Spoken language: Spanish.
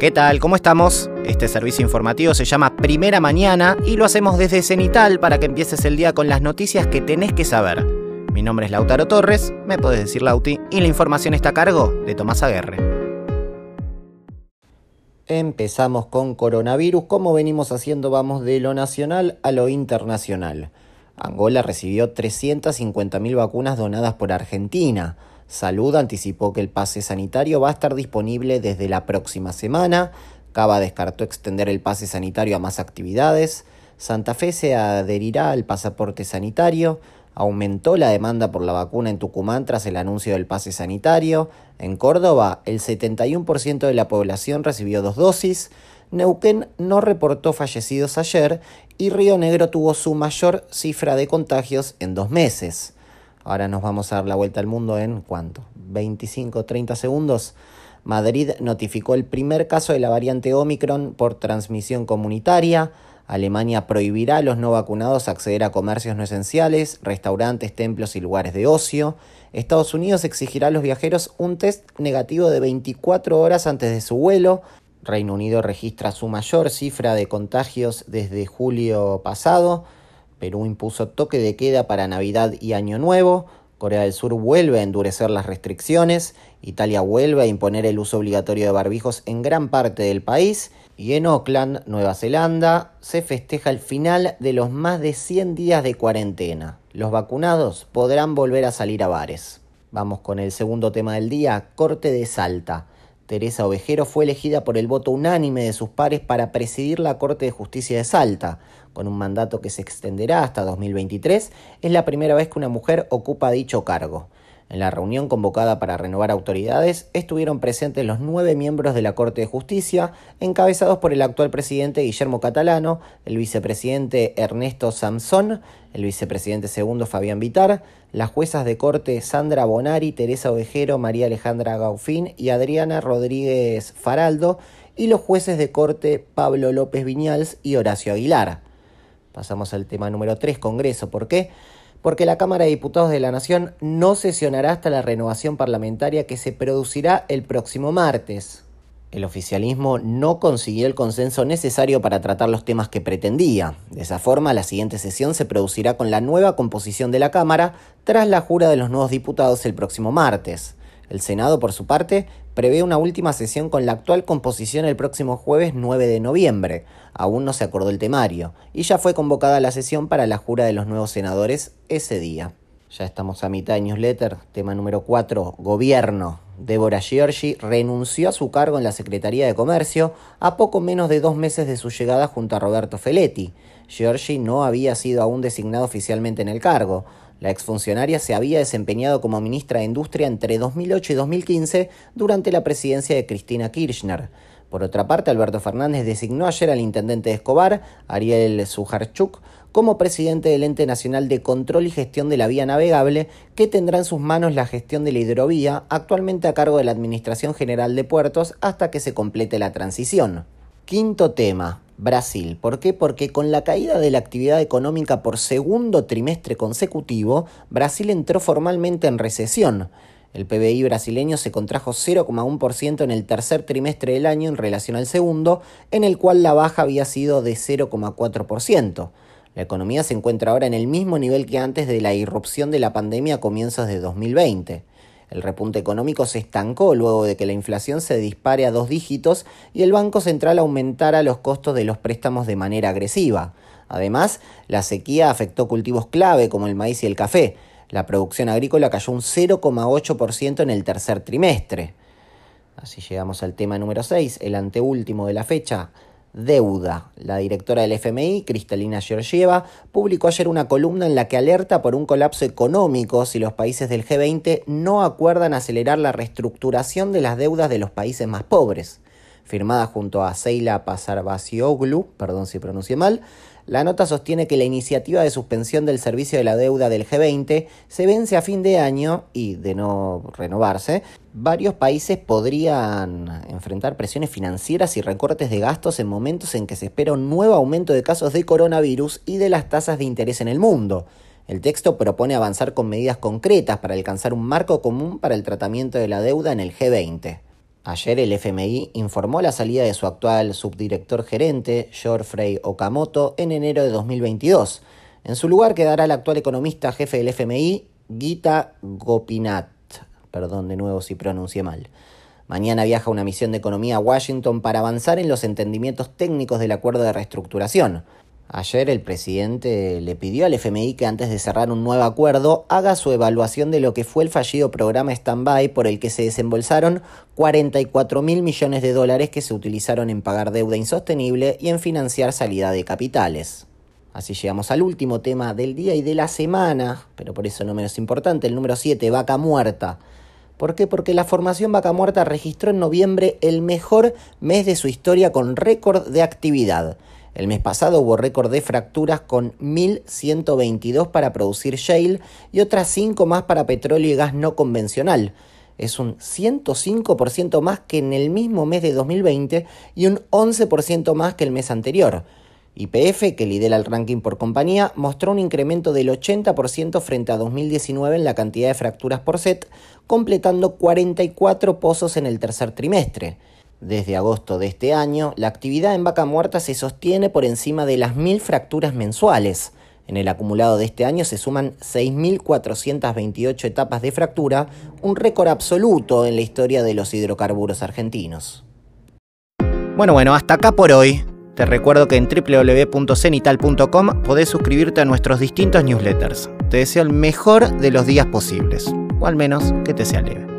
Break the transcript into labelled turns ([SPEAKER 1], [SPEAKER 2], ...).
[SPEAKER 1] ¿Qué tal? ¿Cómo estamos? Este servicio informativo se llama Primera Mañana y lo hacemos desde Cenital para que empieces el día con las noticias que tenés que saber. Mi nombre es Lautaro Torres, me podés decir Lauti, y la información está a cargo de Tomás Aguerre. Empezamos con coronavirus, como venimos haciendo vamos de lo nacional a lo internacional. Angola recibió 350.000 vacunas donadas por Argentina. Salud anticipó que el pase sanitario va a estar disponible desde la próxima semana. Cava descartó extender el pase sanitario a más actividades. Santa Fe se adherirá al pasaporte sanitario. Aumentó la demanda por la vacuna en Tucumán tras el anuncio del pase sanitario. En Córdoba, el 71% de la población recibió dos dosis. Neuquén no reportó fallecidos ayer y Río Negro tuvo su mayor cifra de contagios en dos meses. Ahora nos vamos a dar la vuelta al mundo en cuánto? 25, 30 segundos. Madrid notificó el primer caso de la variante Omicron por transmisión comunitaria. Alemania prohibirá a los no vacunados acceder a comercios no esenciales, restaurantes, templos y lugares de ocio. Estados Unidos exigirá a los viajeros un test negativo de 24 horas antes de su vuelo. Reino Unido registra su mayor cifra de contagios desde julio pasado. Perú impuso toque de queda para Navidad y Año Nuevo. Corea del Sur vuelve a endurecer las restricciones. Italia vuelve a imponer el uso obligatorio de barbijos en gran parte del país. Y en Auckland, Nueva Zelanda, se festeja el final de los más de 100 días de cuarentena. Los vacunados podrán volver a salir a bares. Vamos con el segundo tema del día, corte de Salta. Teresa Ovejero fue elegida por el voto unánime de sus pares para presidir la Corte de Justicia de Salta. Con un mandato que se extenderá hasta 2023, es la primera vez que una mujer ocupa dicho cargo. En la reunión convocada para renovar autoridades estuvieron presentes los nueve miembros de la Corte de Justicia, encabezados por el actual presidente Guillermo Catalano, el vicepresidente Ernesto Samson, el vicepresidente segundo Fabián Vitar, las juezas de corte Sandra Bonari, Teresa Ovejero, María Alejandra Gaufín y Adriana Rodríguez Faraldo, y los jueces de corte Pablo López Viñals y Horacio Aguilar. Pasamos al tema número 3, Congreso. ¿Por qué? Porque la Cámara de Diputados de la Nación no sesionará hasta la renovación parlamentaria que se producirá el próximo martes. El oficialismo no consiguió el consenso necesario para tratar los temas que pretendía. De esa forma, la siguiente sesión se producirá con la nueva composición de la Cámara tras la jura de los nuevos diputados el próximo martes. El Senado, por su parte, prevé una última sesión con la actual composición el próximo jueves 9 de noviembre. Aún no se acordó el temario, y ya fue convocada la sesión para la jura de los nuevos senadores ese día. Ya estamos a mitad de newsletter. Tema número 4, Gobierno. Débora Giorgi renunció a su cargo en la Secretaría de Comercio a poco menos de dos meses de su llegada junto a Roberto Feletti. Giorgi no había sido aún designado oficialmente en el cargo. La exfuncionaria se había desempeñado como ministra de Industria entre 2008 y 2015 durante la presidencia de Cristina Kirchner. Por otra parte, Alberto Fernández designó ayer al intendente de Escobar, Ariel Sujarchuk, como presidente del Ente Nacional de Control y Gestión de la Vía Navegable, que tendrá en sus manos la gestión de la hidrovía, actualmente a cargo de la Administración General de Puertos, hasta que se complete la transición. Quinto tema, Brasil. ¿Por qué? Porque con la caída de la actividad económica por segundo trimestre consecutivo, Brasil entró formalmente en recesión. El PBI brasileño se contrajo 0,1% en el tercer trimestre del año en relación al segundo, en el cual la baja había sido de 0,4%. La economía se encuentra ahora en el mismo nivel que antes de la irrupción de la pandemia a comienzos de 2020. El repunte económico se estancó luego de que la inflación se dispare a dos dígitos y el Banco Central aumentara los costos de los préstamos de manera agresiva. Además, la sequía afectó cultivos clave como el maíz y el café. La producción agrícola cayó un 0,8% en el tercer trimestre. Así llegamos al tema número 6, el anteúltimo de la fecha. Deuda. La directora del FMI, Cristalina Georgieva, publicó ayer una columna en la que alerta por un colapso económico si los países del G20 no acuerdan acelerar la reestructuración de las deudas de los países más pobres. Firmada junto a Seila Pasarbacioglu, perdón si pronuncié mal, la nota sostiene que la iniciativa de suspensión del servicio de la deuda del G20 se vence a fin de año y, de no renovarse, varios países podrían enfrentar presiones financieras y recortes de gastos en momentos en que se espera un nuevo aumento de casos de coronavirus y de las tasas de interés en el mundo. El texto propone avanzar con medidas concretas para alcanzar un marco común para el tratamiento de la deuda en el G20. Ayer el FMI informó la salida de su actual subdirector gerente, Geoffrey Okamoto, en enero de 2022. En su lugar quedará el actual economista jefe del FMI, Gita Gopinath. Perdón de nuevo si pronuncié mal. Mañana viaja una misión de economía a Washington para avanzar en los entendimientos técnicos del acuerdo de reestructuración. Ayer el presidente le pidió al FMI que antes de cerrar un nuevo acuerdo haga su evaluación de lo que fue el fallido programa Standby por el que se desembolsaron 44 mil millones de dólares que se utilizaron en pagar deuda insostenible y en financiar salida de capitales. Así llegamos al último tema del día y de la semana, pero por eso no menos importante, el número 7, vaca muerta. ¿Por qué? Porque la formación Vaca Muerta registró en noviembre el mejor mes de su historia con récord de actividad. El mes pasado hubo récord de fracturas con 1.122 para producir shale y otras 5 más para petróleo y gas no convencional. Es un 105% más que en el mismo mes de 2020 y un 11% más que el mes anterior. YPF, que lidera el ranking por compañía, mostró un incremento del 80% frente a 2019 en la cantidad de fracturas por set, completando 44 pozos en el tercer trimestre. Desde agosto de este año, la actividad en vaca muerta se sostiene por encima de las mil fracturas mensuales. En el acumulado de este año se suman 6.428 etapas de fractura, un récord absoluto en la historia de los hidrocarburos argentinos. Bueno, bueno, hasta acá por hoy. Te recuerdo que en www.cenital.com podés suscribirte a nuestros distintos newsletters. Te deseo el mejor de los días posibles, o al menos que te sea leve.